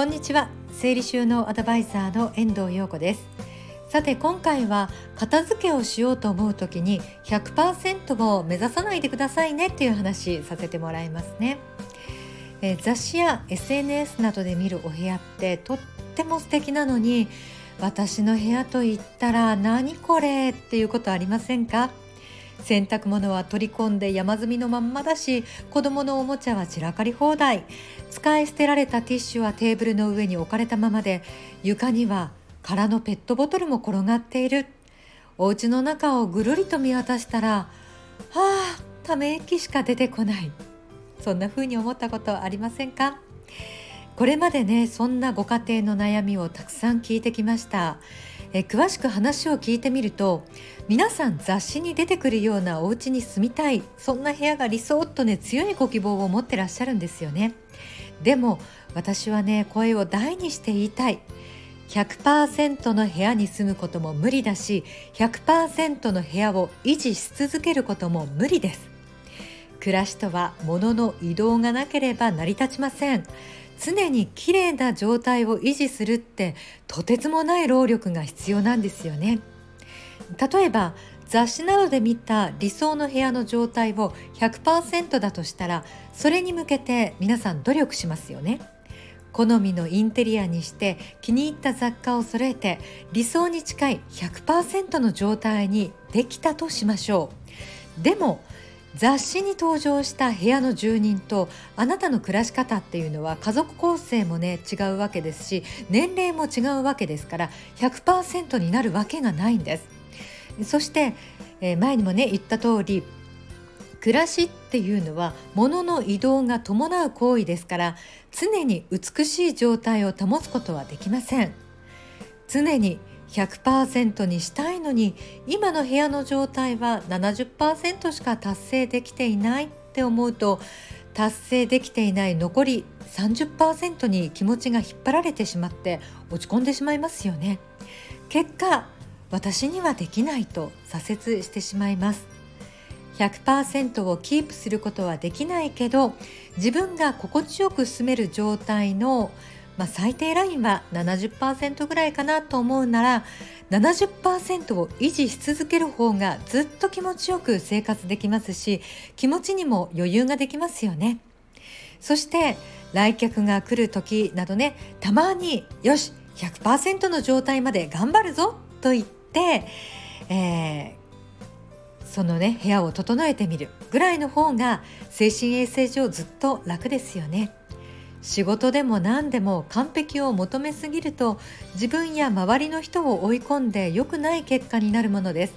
こんにちは。整理収納アドバイザーの遠藤陽子です。さて今回は片付けをしようと思う時に100%を目指さないでくださいねっていう話させてもらいますね。え雑誌や SNS などで見るお部屋ってとっても素敵なのに私の部屋と言ったら何これっていうことありませんか？洗濯物は取り込んで山積みのまんまだし子供のおもちゃは散らかり放題。使い捨てられたティッシュはテーブルの上に置かれたままで床には空のペットボトルも転がっている。お家の中をぐるりと見渡したらはあため息しか出てこない。そんな風に思ったことありませんか？これまでねそんなご家庭の悩みをたくさん聞いてきました。え詳しく話を聞いてみると皆さん雑誌に出てくるようなお家に住みたいそんな部屋が理想とね強いご希望を持ってらっしゃるんですよね。でも私はね声を大にして言いたい。100%の部屋に住むことも無理だし100%の部屋を維持し続けることも無理です。暮らしとは物の移動がなければ成り立ちません。常に綺麗な状態を維持するってとてつもない労力が必要なんですよね。例えば雑誌などで見た理想の部屋の状態を100%だとしたらそれに向けて皆さん努力しますよね。好みのインテリアにして気に入った雑貨を揃えて理想に近い100%の状態にできたとしましょう。でも雑誌に登場した部屋の住人とあなたの暮らし方っていうのは家族構成もね違うわけですし年齢も違うわけですから100%になるわけがないんです。そして、えー、前にもね言った通り暮らしっていうのは物の移動が伴う行為ですから常に美しい状態を保つことはできません。常に100%にしたいのに今の部屋の状態は70%しか達成できていないって思うと達成できていない残り30%に気持ちが引っ張られてしまって落ち込んでしまいますよね。結果私にはできないと挫折してしまいます。100%をキープすることはできないけど自分が心地よく進める状態のまあ、最低ラインは70%ぐらいかなと思うなら70%を維持し続ける方がずっと気持ちよく生活できますし気持ちにも余裕ができますよねそして来客が来る時などねたまによし100%の状態まで頑張るぞと言って、えー、そのね部屋を整えてみるぐらいの方が精神衛生上ずっと楽ですよね。仕事でも何でも完璧を求めすぎると自分や周りの人を追い込んで良くない結果になるものです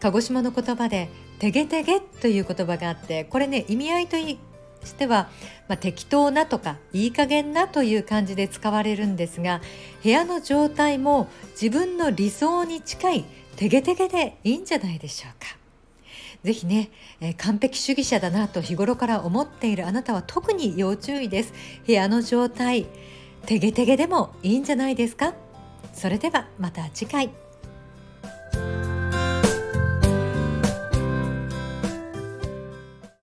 鹿児島の言葉で「てげてげ」という言葉があってこれね意味合いとしては、まあ、適当なとかいい加減なという感じで使われるんですが部屋の状態も自分の理想に近いてげてげでいいんじゃないでしょうか。ぜひね、えー、完璧主義者だなと日頃から思っているあなたは特に要注意です。部屋の状態てげてげでもいいんじゃないですか？それではまた次回。